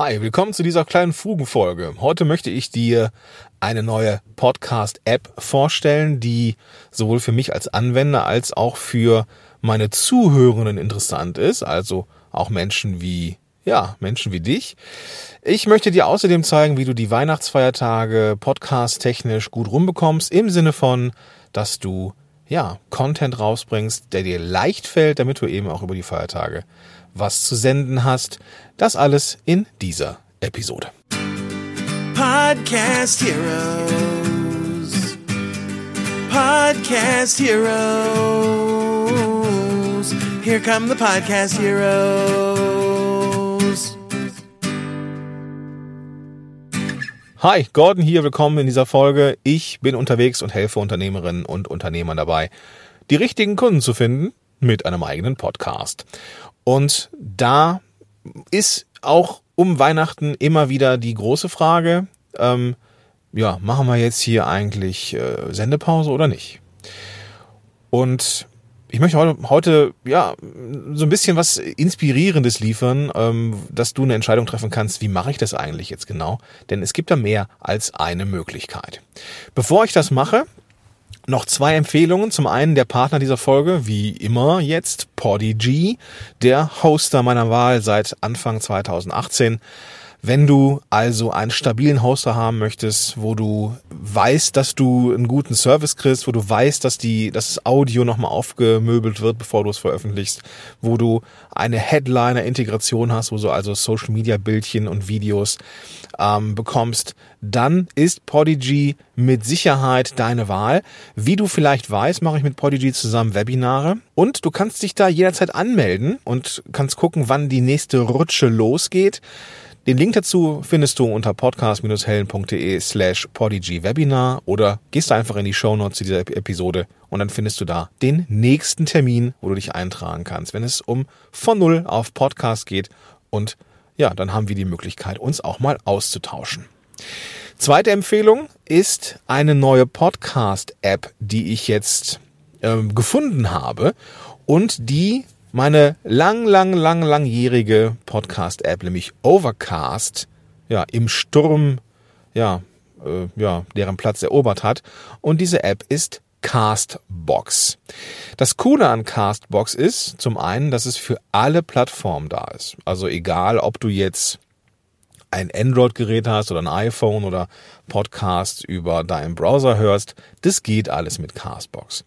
Hi, willkommen zu dieser kleinen Fugenfolge. Heute möchte ich dir eine neue Podcast-App vorstellen, die sowohl für mich als Anwender als auch für meine Zuhörenden interessant ist, also auch Menschen wie ja, Menschen wie dich. Ich möchte dir außerdem zeigen, wie du die Weihnachtsfeiertage podcast-technisch gut rumbekommst, im Sinne von, dass du ja, Content rausbringst, der dir leicht fällt, damit du eben auch über die Feiertage was zu senden hast. Das alles in dieser Episode. Podcast Heroes. Podcast Heroes. Here come the Podcast Heroes. Hi, Gordon hier, willkommen in dieser Folge. Ich bin unterwegs und helfe Unternehmerinnen und Unternehmern dabei, die richtigen Kunden zu finden mit einem eigenen Podcast. Und da ist auch um Weihnachten immer wieder die große Frage, ähm, ja, machen wir jetzt hier eigentlich äh, Sendepause oder nicht? Und ich möchte heute, ja so ein bisschen was Inspirierendes liefern, ähm, dass du eine Entscheidung treffen kannst, wie mache ich das eigentlich jetzt genau? Denn es gibt da mehr als eine Möglichkeit. Bevor ich das mache, noch zwei Empfehlungen. Zum einen der Partner dieser Folge, wie immer jetzt, Podigy, der Hoster meiner Wahl seit Anfang 2018. Wenn du also einen stabilen Hoster haben möchtest, wo du weißt, dass du einen guten Service kriegst, wo du weißt, dass die, dass das Audio nochmal aufgemöbelt wird, bevor du es veröffentlichst, wo du eine Headliner-Integration hast, wo du also Social Media Bildchen und Videos ähm, bekommst, dann ist Podigy mit Sicherheit deine Wahl. Wie du vielleicht weißt, mache ich mit Podigy zusammen Webinare und du kannst dich da jederzeit anmelden und kannst gucken, wann die nächste Rutsche losgeht. Den Link dazu findest du unter podcast-helden.de slash podyg-webinar oder gehst einfach in die Shownotes zu dieser Episode und dann findest du da den nächsten Termin, wo du dich eintragen kannst, wenn es um von Null auf Podcast geht und ja, dann haben wir die Möglichkeit, uns auch mal auszutauschen. Zweite Empfehlung ist eine neue Podcast-App, die ich jetzt ähm, gefunden habe und die meine lang, lang, lang, langjährige Podcast-App, nämlich Overcast, ja, im Sturm, ja, äh, ja, deren Platz erobert hat. Und diese App ist Castbox. Das Coole an Castbox ist zum einen, dass es für alle Plattformen da ist. Also egal, ob du jetzt ein Android-Gerät hast oder ein iPhone oder Podcast über deinen Browser hörst, das geht alles mit Castbox.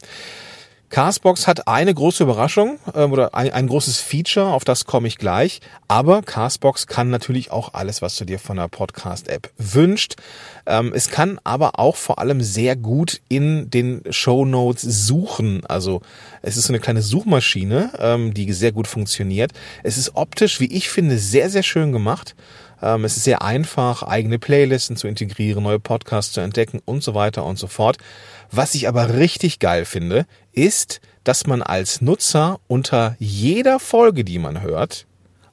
Castbox hat eine große Überraschung äh, oder ein, ein großes Feature, auf das komme ich gleich. Aber Castbox kann natürlich auch alles, was du dir von der Podcast-App wünscht. Ähm, es kann aber auch vor allem sehr gut in den Show Notes suchen. Also es ist so eine kleine Suchmaschine, ähm, die sehr gut funktioniert. Es ist optisch, wie ich finde, sehr, sehr schön gemacht. Ähm, es ist sehr einfach, eigene Playlisten zu integrieren, neue Podcasts zu entdecken und so weiter und so fort. Was ich aber richtig geil finde, ist, dass man als Nutzer unter jeder Folge, die man hört,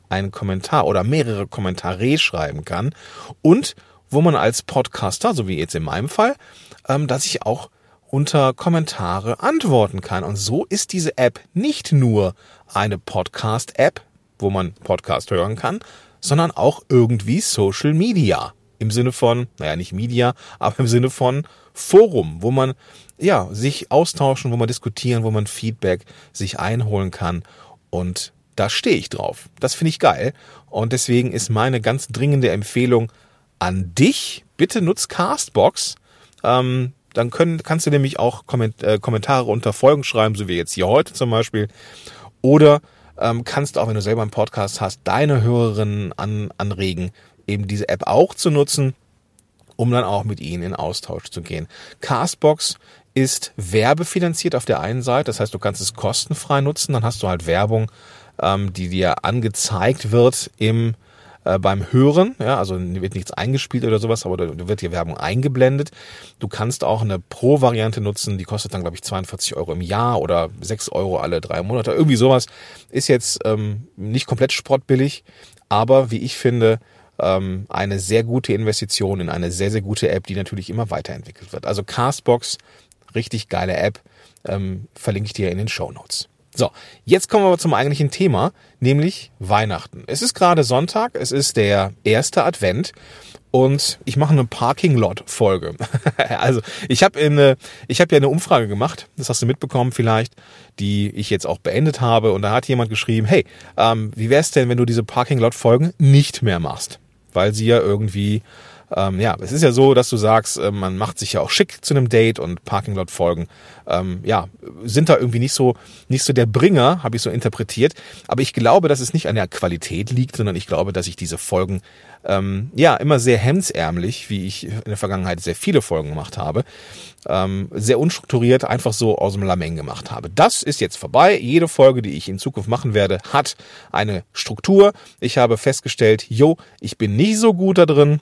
einen Kommentar oder mehrere Kommentare schreiben kann und wo man als Podcaster, so wie jetzt in meinem Fall, ähm, dass ich auch unter Kommentare antworten kann. Und so ist diese App nicht nur eine Podcast-App, wo man Podcast hören kann, sondern auch irgendwie Social Media. Im Sinne von, naja, nicht Media, aber im Sinne von Forum, wo man ja sich austauschen, wo man diskutieren, wo man Feedback sich einholen kann. Und da stehe ich drauf. Das finde ich geil. Und deswegen ist meine ganz dringende Empfehlung an dich, bitte nutz Castbox. Ähm, dann können, kannst du nämlich auch äh, Kommentare unter Folgen schreiben, so wie jetzt hier heute zum Beispiel. Oder ähm, kannst du auch, wenn du selber einen Podcast hast, deine Hörerinnen an, anregen, eben diese App auch zu nutzen um dann auch mit ihnen in Austausch zu gehen. Castbox ist werbefinanziert auf der einen Seite, das heißt, du kannst es kostenfrei nutzen, dann hast du halt Werbung, ähm, die dir angezeigt wird im äh, beim Hören, ja, also wird nichts eingespielt oder sowas, aber da wird dir Werbung eingeblendet. Du kannst auch eine Pro-Variante nutzen, die kostet dann, glaube ich, 42 Euro im Jahr oder 6 Euro alle drei Monate, irgendwie sowas. Ist jetzt ähm, nicht komplett sportbillig, aber wie ich finde, ähm, eine sehr gute Investition in eine sehr, sehr gute App, die natürlich immer weiterentwickelt wird. Also Castbox, richtig geile App, ähm, verlinke ich dir in den Show Notes. So, jetzt kommen wir aber zum eigentlichen Thema, nämlich Weihnachten. Es ist gerade Sonntag, es ist der erste Advent und ich mache eine Parking Lot Folge. also ich habe eine, ich habe ja eine Umfrage gemacht, das hast du mitbekommen vielleicht, die ich jetzt auch beendet habe und da hat jemand geschrieben, hey, ähm, wie wär's denn, wenn du diese Parking Lot Folgen nicht mehr machst, weil sie ja irgendwie ähm, ja, es ist ja so, dass du sagst, äh, man macht sich ja auch schick zu einem Date und Parking Lot Folgen, ähm, ja, sind da irgendwie nicht so, nicht so der Bringer, habe ich so interpretiert. Aber ich glaube, dass es nicht an der Qualität liegt, sondern ich glaube, dass ich diese Folgen ähm, ja immer sehr hemdsärmlich, wie ich in der Vergangenheit sehr viele Folgen gemacht habe, ähm, sehr unstrukturiert einfach so aus dem Lameng gemacht habe. Das ist jetzt vorbei. Jede Folge, die ich in Zukunft machen werde, hat eine Struktur. Ich habe festgestellt, jo, ich bin nicht so gut da drin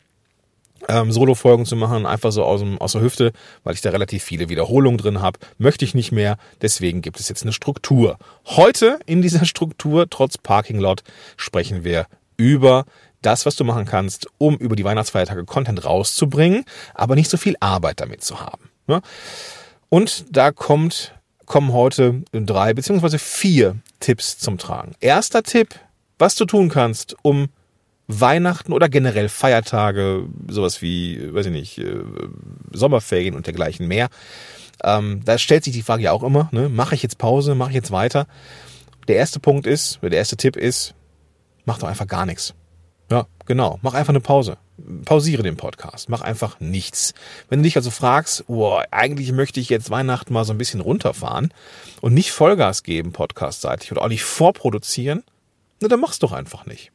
ähm, Solo-Folgen zu machen, einfach so aus, dem, aus der Hüfte, weil ich da relativ viele Wiederholungen drin habe, möchte ich nicht mehr. Deswegen gibt es jetzt eine Struktur. Heute in dieser Struktur, trotz Parking Lot, sprechen wir über das, was du machen kannst, um über die Weihnachtsfeiertage Content rauszubringen, aber nicht so viel Arbeit damit zu haben. Ne? Und da kommt, kommen heute drei beziehungsweise vier Tipps zum Tragen. Erster Tipp, was du tun kannst, um Weihnachten oder generell Feiertage, sowas wie, weiß ich nicht, äh, Sommerferien und dergleichen mehr. Ähm, da stellt sich die Frage ja auch immer, ne? mache ich jetzt Pause, mache ich jetzt weiter? Der erste Punkt ist, der erste Tipp ist, mach doch einfach gar nichts. Ja, genau, mach einfach eine Pause. Pausiere den Podcast, mach einfach nichts. Wenn du dich also fragst, oh, eigentlich möchte ich jetzt Weihnachten mal so ein bisschen runterfahren und nicht Vollgas geben, podcastseitig, oder auch nicht vorproduzieren, na, dann mach's doch einfach nicht.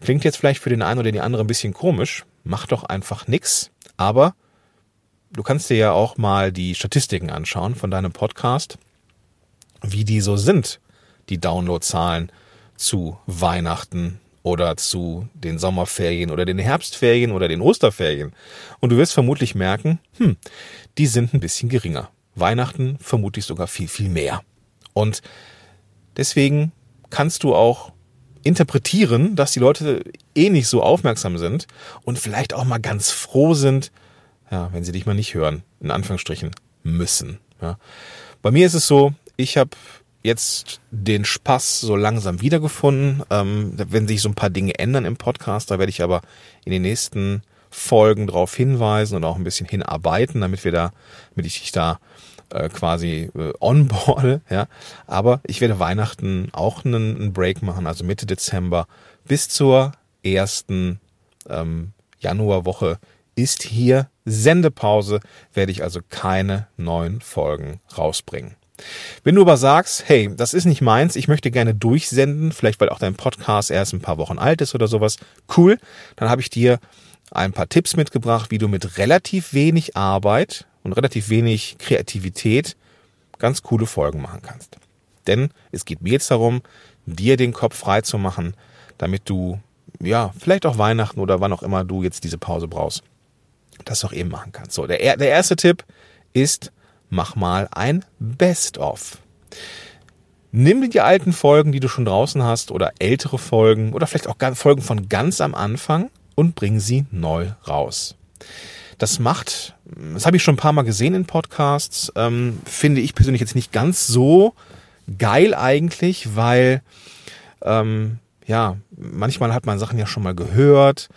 Klingt jetzt vielleicht für den einen oder die andere ein bisschen komisch, mach doch einfach nix, aber du kannst dir ja auch mal die Statistiken anschauen von deinem Podcast, wie die so sind, die Downloadzahlen zu Weihnachten oder zu den Sommerferien oder den Herbstferien oder den Osterferien. Und du wirst vermutlich merken, hm, die sind ein bisschen geringer. Weihnachten vermutlich sogar viel, viel mehr. Und deswegen kannst du auch interpretieren, dass die Leute eh nicht so aufmerksam sind und vielleicht auch mal ganz froh sind, ja, wenn sie dich mal nicht hören, in Anführungsstrichen müssen. Ja. Bei mir ist es so, ich habe jetzt den Spaß so langsam wiedergefunden. Ähm, wenn sich so ein paar Dinge ändern im Podcast, da werde ich aber in den nächsten Folgen darauf hinweisen und auch ein bisschen hinarbeiten, damit wir da, damit ich dich da äh, quasi äh, onboarde, ja. Aber ich werde Weihnachten auch einen, einen Break machen, also Mitte Dezember bis zur ersten ähm, Januarwoche ist hier Sendepause, werde ich also keine neuen Folgen rausbringen. Wenn du aber sagst, hey, das ist nicht meins, ich möchte gerne durchsenden, vielleicht weil auch dein Podcast erst ein paar Wochen alt ist oder sowas, cool, dann habe ich dir ein paar Tipps mitgebracht, wie du mit relativ wenig Arbeit und relativ wenig Kreativität ganz coole Folgen machen kannst. Denn es geht mir jetzt darum, dir den Kopf frei zu machen, damit du, ja, vielleicht auch Weihnachten oder wann auch immer du jetzt diese Pause brauchst, das auch eben machen kannst. So, der, der erste Tipp ist, mach mal ein Best-of. Nimm dir die alten Folgen, die du schon draußen hast, oder ältere Folgen, oder vielleicht auch Folgen von ganz am Anfang und bring sie neu raus. Das macht, das habe ich schon ein paar Mal gesehen in Podcasts, ähm, finde ich persönlich jetzt nicht ganz so geil eigentlich, weil ähm, ja, manchmal hat man Sachen ja schon mal gehört.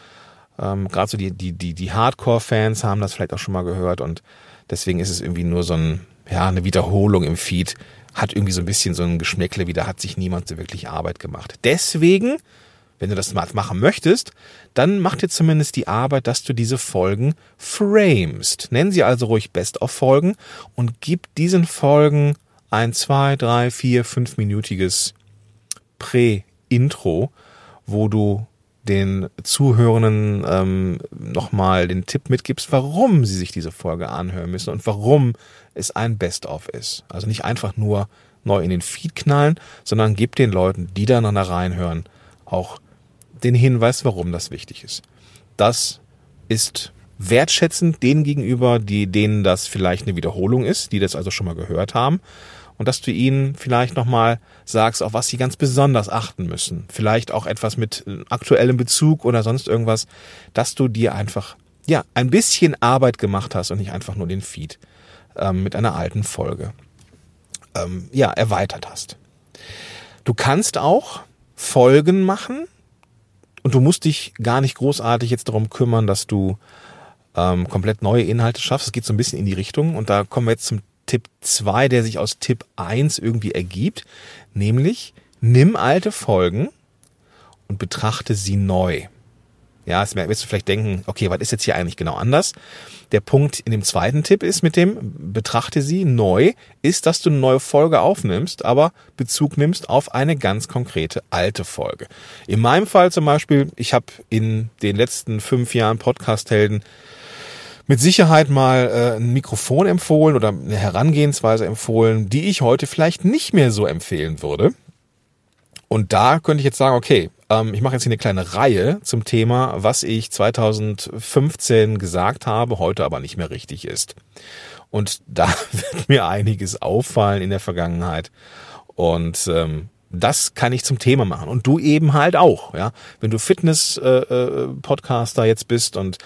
Ähm, Gerade so die, die, die, die Hardcore-Fans haben das vielleicht auch schon mal gehört und deswegen ist es irgendwie nur so ein, ja, eine Wiederholung im Feed. Hat irgendwie so ein bisschen so ein Geschmäckle, wie da hat sich niemand so wirklich Arbeit gemacht. Deswegen wenn du das mal machen möchtest, dann mach dir zumindest die Arbeit, dass du diese Folgen framest. Nenn sie also ruhig Best-of-Folgen und gib diesen Folgen ein zwei, drei, vier, fünfminütiges Prä-Intro, wo du den Zuhörenden ähm, nochmal den Tipp mitgibst, warum sie sich diese Folge anhören müssen und warum es ein Best-of ist. Also nicht einfach nur neu in den Feed knallen, sondern gib den Leuten, die da reinhören, auch den Hinweis, warum das wichtig ist. Das ist wertschätzend denen gegenüber, die, denen das vielleicht eine Wiederholung ist, die das also schon mal gehört haben. Und dass du ihnen vielleicht nochmal sagst, auf was sie ganz besonders achten müssen. Vielleicht auch etwas mit aktuellem Bezug oder sonst irgendwas, dass du dir einfach, ja, ein bisschen Arbeit gemacht hast und nicht einfach nur den Feed ähm, mit einer alten Folge. ähm, ja, erweitert hast. Du kannst auch Folgen machen und du musst dich gar nicht großartig jetzt darum kümmern, dass du ähm, komplett neue Inhalte schaffst. Es geht so ein bisschen in die Richtung und da kommen wir jetzt zum Tipp 2, der sich aus Tipp 1 irgendwie ergibt, nämlich nimm alte Folgen und betrachte sie neu. Ja, jetzt wirst du vielleicht denken, okay, was ist jetzt hier eigentlich genau anders? Der Punkt in dem zweiten Tipp ist mit dem betrachte sie neu, ist, dass du eine neue Folge aufnimmst, aber Bezug nimmst auf eine ganz konkrete alte Folge. In meinem Fall zum Beispiel, ich habe in den letzten fünf Jahren Podcast-Helden mit Sicherheit mal äh, ein Mikrofon empfohlen oder eine Herangehensweise empfohlen, die ich heute vielleicht nicht mehr so empfehlen würde. Und da könnte ich jetzt sagen, okay, ähm, ich mache jetzt hier eine kleine Reihe zum Thema, was ich 2015 gesagt habe, heute aber nicht mehr richtig ist. Und da wird mir einiges auffallen in der Vergangenheit. Und ähm, das kann ich zum Thema machen. Und du eben halt auch, ja. Wenn du Fitness-Podcaster äh, äh, jetzt bist und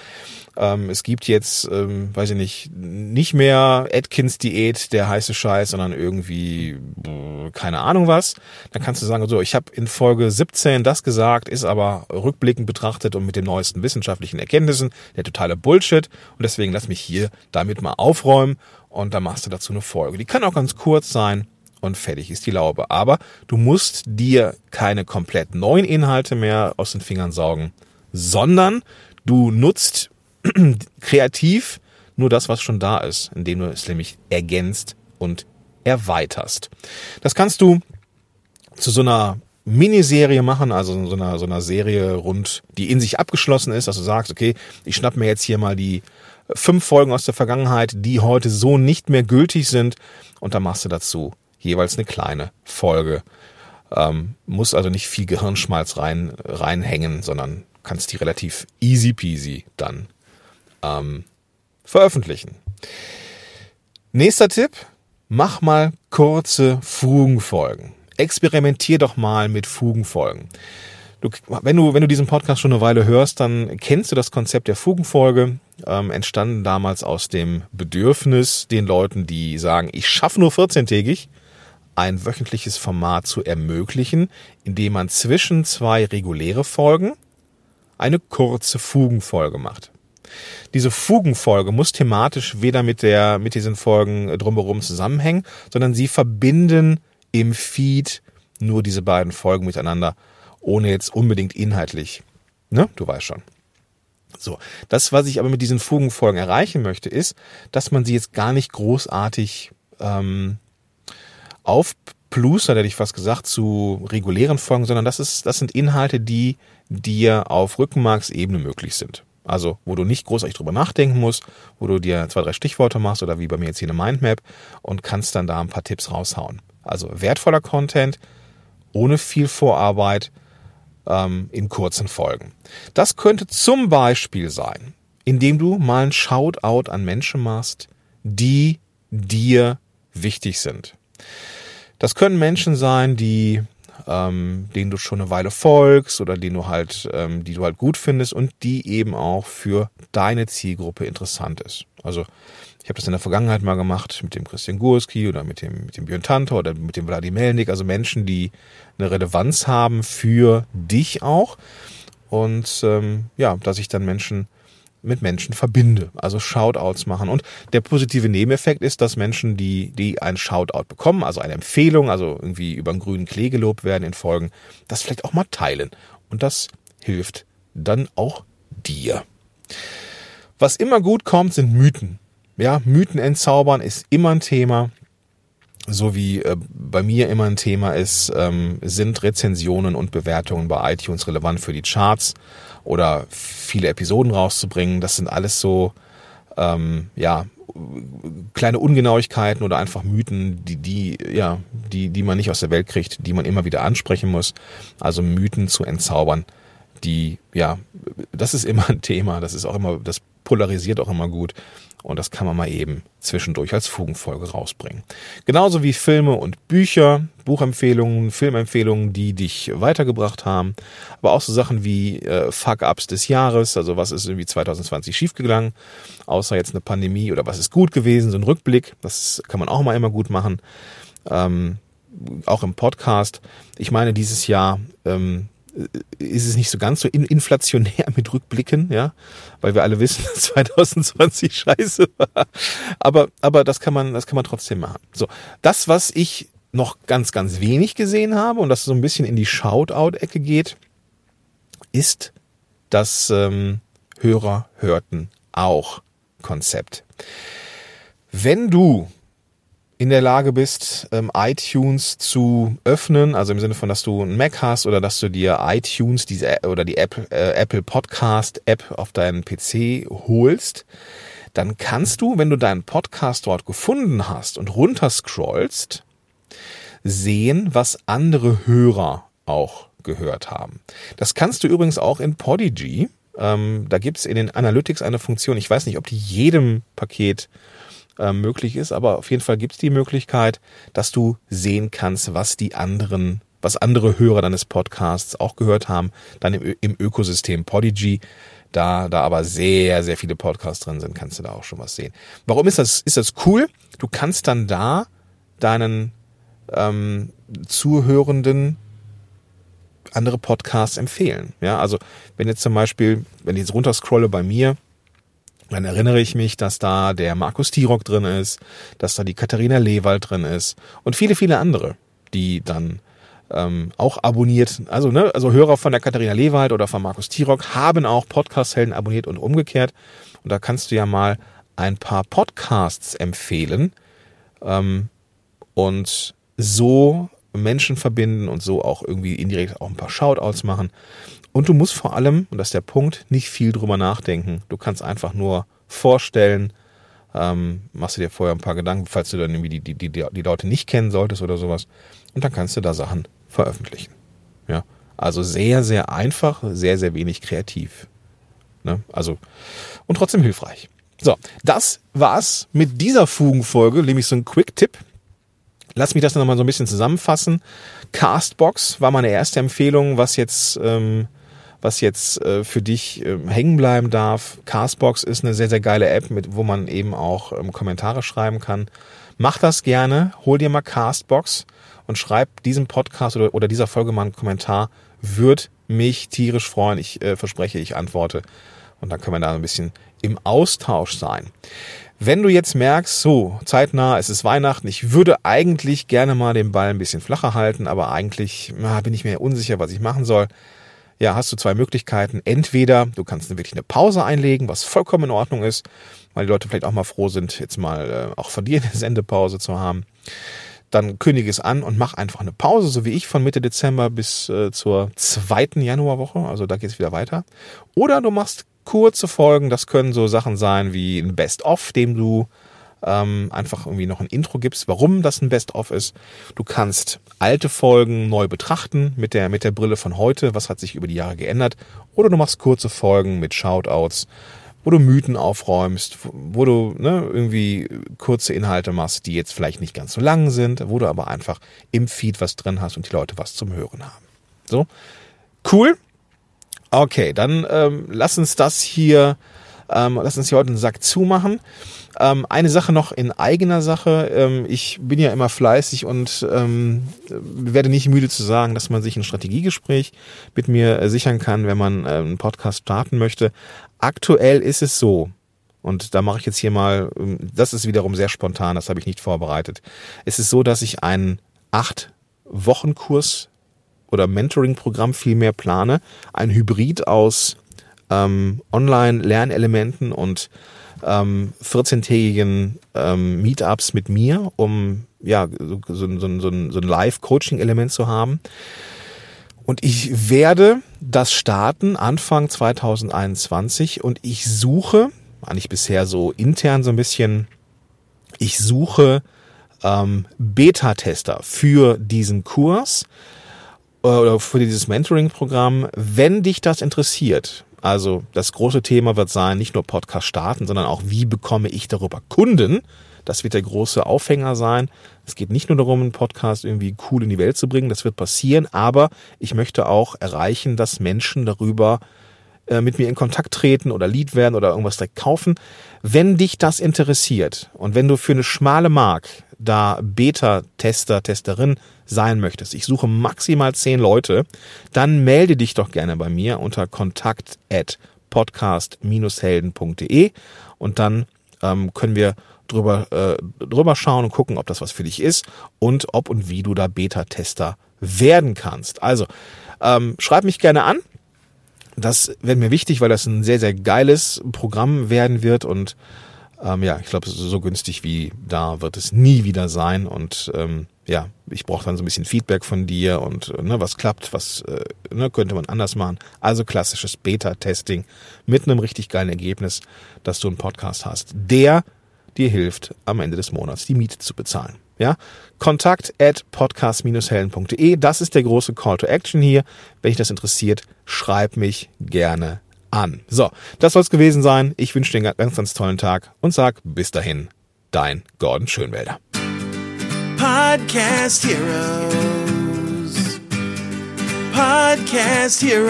ähm, es gibt jetzt, ähm, weiß ich nicht, nicht mehr Atkins Diät, der heiße Scheiß, sondern irgendwie äh, keine Ahnung was. Dann kannst du sagen, so, ich habe in Folge 17 das gesagt, ist aber rückblickend betrachtet und mit den neuesten wissenschaftlichen Erkenntnissen der totale Bullshit. Und deswegen lass mich hier damit mal aufräumen und dann machst du dazu eine Folge. Die kann auch ganz kurz sein und fertig ist die Laube. Aber du musst dir keine komplett neuen Inhalte mehr aus den Fingern saugen, sondern du nutzt kreativ nur das, was schon da ist, indem du es nämlich ergänzt und erweiterst. Das kannst du zu so einer Miniserie machen, also so einer, so einer Serie rund, die in sich abgeschlossen ist, dass du sagst, okay, ich schnapp mir jetzt hier mal die fünf Folgen aus der Vergangenheit, die heute so nicht mehr gültig sind und dann machst du dazu jeweils eine kleine Folge. Ähm, muss also nicht viel Gehirnschmalz rein, reinhängen, sondern kannst die relativ easy peasy dann ähm, veröffentlichen. Nächster Tipp, mach mal kurze Fugenfolgen. Experimentier doch mal mit Fugenfolgen. Du, wenn, du, wenn du diesen Podcast schon eine Weile hörst, dann kennst du das Konzept der Fugenfolge, ähm, entstanden damals aus dem Bedürfnis, den Leuten, die sagen, ich schaffe nur 14-tägig, ein wöchentliches Format zu ermöglichen, indem man zwischen zwei reguläre Folgen eine kurze Fugenfolge macht. Diese Fugenfolge muss thematisch weder mit der, mit diesen Folgen drumherum zusammenhängen, sondern sie verbinden im Feed nur diese beiden Folgen miteinander, ohne jetzt unbedingt inhaltlich. Ne? Du weißt schon. So. Das, was ich aber mit diesen Fugenfolgen erreichen möchte, ist, dass man sie jetzt gar nicht großartig ähm, aufplustert, hätte ich fast gesagt, zu regulären Folgen, sondern das ist, das sind Inhalte, die dir auf Rückenmarksebene möglich sind. Also, wo du nicht großartig drüber nachdenken musst, wo du dir zwei, drei Stichworte machst oder wie bei mir jetzt hier eine Mindmap und kannst dann da ein paar Tipps raushauen. Also wertvoller Content, ohne viel Vorarbeit, ähm, in kurzen Folgen. Das könnte zum Beispiel sein, indem du mal ein Shoutout an Menschen machst, die dir wichtig sind. Das können Menschen sein, die ähm, denen du schon eine Weile folgst oder die du halt, ähm, die du halt gut findest und die eben auch für deine Zielgruppe interessant ist. Also ich habe das in der Vergangenheit mal gemacht mit dem Christian Gurski oder mit dem, mit dem Björn Tantor oder mit dem Wladimir Melnik, also Menschen, die eine Relevanz haben für dich auch. Und ähm, ja, dass ich dann Menschen mit Menschen verbinde, also Shoutouts machen. Und der positive Nebeneffekt ist, dass Menschen, die, die ein Shoutout bekommen, also eine Empfehlung, also irgendwie über einen grünen Klee gelobt werden in Folgen, das vielleicht auch mal teilen. Und das hilft dann auch dir. Was immer gut kommt, sind Mythen. Ja, Mythen entzaubern ist immer ein Thema. So wie äh, bei mir immer ein Thema ist, ähm, sind Rezensionen und Bewertungen bei iTunes relevant für die Charts oder viele Episoden rauszubringen. Das sind alles so, ähm, ja, kleine Ungenauigkeiten oder einfach Mythen, die, die, ja, die, die man nicht aus der Welt kriegt, die man immer wieder ansprechen muss. Also Mythen zu entzaubern, die, ja, das ist immer ein Thema. Das ist auch immer, das polarisiert auch immer gut. Und das kann man mal eben zwischendurch als Fugenfolge rausbringen. Genauso wie Filme und Bücher, Buchempfehlungen, Filmempfehlungen, die dich weitergebracht haben. Aber auch so Sachen wie äh, Fuck-Ups des Jahres, also was ist irgendwie 2020 schiefgegangen, außer jetzt eine Pandemie oder was ist gut gewesen, so ein Rückblick, das kann man auch mal immer gut machen. ähm, auch im Podcast. Ich meine, dieses Jahr ähm, ist es nicht so ganz so inflationär mit Rückblicken, ja, weil wir alle wissen, dass 2020 scheiße war. Aber, aber das kann man, das kann man trotzdem machen. So. Das, was ich noch ganz, ganz wenig gesehen habe und das so ein bisschen in die Shoutout-Ecke geht, ist das ähm, Hörer hörten auch Konzept. Wenn du in der Lage bist, ähm, iTunes zu öffnen, also im Sinne von, dass du einen Mac hast oder dass du dir iTunes diese oder die Apple, äh, Apple Podcast App auf deinen PC holst, dann kannst du, wenn du deinen Podcast dort gefunden hast und runterscrollst, sehen, was andere Hörer auch gehört haben. Das kannst du übrigens auch in Podigy. Ähm, da gibt's in den Analytics eine Funktion. Ich weiß nicht, ob die jedem Paket äh, möglich ist, aber auf jeden Fall gibt's die Möglichkeit, dass du sehen kannst, was die anderen, was andere Hörer deines Podcasts auch gehört haben, dann im, im Ökosystem Podigy. Da, da aber sehr, sehr viele Podcasts drin sind, kannst du da auch schon was sehen. Warum ist das, ist das cool? Du kannst dann da deinen ähm, Zuhörenden andere Podcasts empfehlen. Ja, also wenn jetzt zum Beispiel, wenn ich jetzt runterscrolle bei mir, dann erinnere ich mich, dass da der Markus Tirock drin ist, dass da die Katharina Lewald drin ist und viele, viele andere, die dann ähm, auch abonniert, also ne, also Hörer von der Katharina Lewald oder von Markus Tirock haben auch Podcast-Helden abonniert und umgekehrt. Und da kannst du ja mal ein paar Podcasts empfehlen ähm, und so Menschen verbinden und so auch irgendwie indirekt auch ein paar Shoutouts machen. Und du musst vor allem, und das ist der Punkt, nicht viel drüber nachdenken. Du kannst einfach nur vorstellen, ähm, machst du dir vorher ein paar Gedanken, falls du dann irgendwie die, die, die, die Leute nicht kennen solltest oder sowas. Und dann kannst du da Sachen veröffentlichen. Ja. Also sehr, sehr einfach, sehr, sehr wenig kreativ. Ne? Also, und trotzdem hilfreich. So, das war's mit dieser Fugenfolge, nämlich so ein Quick-Tipp. Lass mich das nochmal so ein bisschen zusammenfassen. Castbox war meine erste Empfehlung, was jetzt, ähm, was jetzt äh, für dich äh, hängen bleiben darf. Castbox ist eine sehr, sehr geile App, mit, wo man eben auch ähm, Kommentare schreiben kann. Mach das gerne, hol dir mal Castbox und schreib diesem Podcast oder, oder dieser Folge mal einen Kommentar. Wird mich tierisch freuen. Ich äh, verspreche, ich antworte. Und dann können wir da ein bisschen im Austausch sein. Wenn du jetzt merkst, so zeitnah, es ist Weihnachten, ich würde eigentlich gerne mal den Ball ein bisschen flacher halten, aber eigentlich na, bin ich mir unsicher, was ich machen soll. Ja, hast du zwei Möglichkeiten. Entweder du kannst wirklich eine Pause einlegen, was vollkommen in Ordnung ist, weil die Leute vielleicht auch mal froh sind, jetzt mal äh, auch von dir eine Sendepause zu haben. Dann kündige es an und mach einfach eine Pause, so wie ich, von Mitte Dezember bis äh, zur zweiten Januarwoche. Also da geht es wieder weiter. Oder du machst kurze Folgen. Das können so Sachen sein wie ein Best-of, dem du ähm, einfach irgendwie noch ein Intro gibst, warum das ein Best-of ist. Du kannst alte Folgen neu betrachten mit der, mit der Brille von heute. Was hat sich über die Jahre geändert? Oder du machst kurze Folgen mit Shoutouts, wo du Mythen aufräumst, wo du ne, irgendwie kurze Inhalte machst, die jetzt vielleicht nicht ganz so lang sind, wo du aber einfach im Feed was drin hast und die Leute was zum Hören haben. So. Cool. Okay, dann ähm, lass uns das hier, ähm, lass uns hier heute einen Sack zumachen. Ähm, eine Sache noch in eigener Sache. Ähm, ich bin ja immer fleißig und ähm, werde nicht müde zu sagen, dass man sich ein Strategiegespräch mit mir äh, sichern kann, wenn man äh, einen Podcast starten möchte. Aktuell ist es so, und da mache ich jetzt hier mal, ähm, das ist wiederum sehr spontan, das habe ich nicht vorbereitet. Es ist so, dass ich einen acht Wochen Kurs oder Mentoring-Programm vielmehr plane. Ein Hybrid aus ähm, Online-Lernelementen und ähm, 14-tägigen ähm, Meetups mit mir, um ja so, so, so, so ein Live-Coaching-Element zu haben. Und ich werde das starten Anfang 2021 und ich suche, eigentlich bisher so intern so ein bisschen, ich suche ähm, Beta-Tester für diesen Kurs oder für dieses Mentoring-Programm, wenn dich das interessiert. Also das große Thema wird sein, nicht nur Podcast starten, sondern auch, wie bekomme ich darüber Kunden? Das wird der große Aufhänger sein. Es geht nicht nur darum, einen Podcast irgendwie cool in die Welt zu bringen, das wird passieren, aber ich möchte auch erreichen, dass Menschen darüber äh, mit mir in Kontakt treten oder Lead werden oder irgendwas direkt kaufen. Wenn dich das interessiert und wenn du für eine schmale Mark da Beta-Tester, Testerin sein möchtest, ich suche maximal zehn Leute, dann melde dich doch gerne bei mir unter kontakt at podcast-helden.de und dann ähm, können wir drüber, äh, drüber schauen und gucken, ob das was für dich ist und ob und wie du da Beta-Tester werden kannst. Also ähm, schreib mich gerne an. Das wäre mir wichtig, weil das ein sehr, sehr geiles Programm werden wird und ähm, ja, ich glaube, so günstig wie da wird es nie wieder sein und ähm, ja, ich brauche dann so ein bisschen Feedback von dir und ne, was klappt, was äh, ne, könnte man anders machen. Also klassisches Beta-Testing mit einem richtig geilen Ergebnis, dass du einen Podcast hast, der dir hilft, am Ende des Monats die Miete zu bezahlen. Ja, Kontakt at podcast-helden.de. Das ist der große Call to Action hier. Wenn dich das interessiert, schreib mich gerne an. So, das soll es gewesen sein. Ich wünsche dir einen ganz, ganz tollen Tag und sag bis dahin, dein Gordon Schönwälder. Podcast Heroes. Podcast Heroes.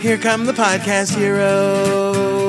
Here come the Podcast Heroes.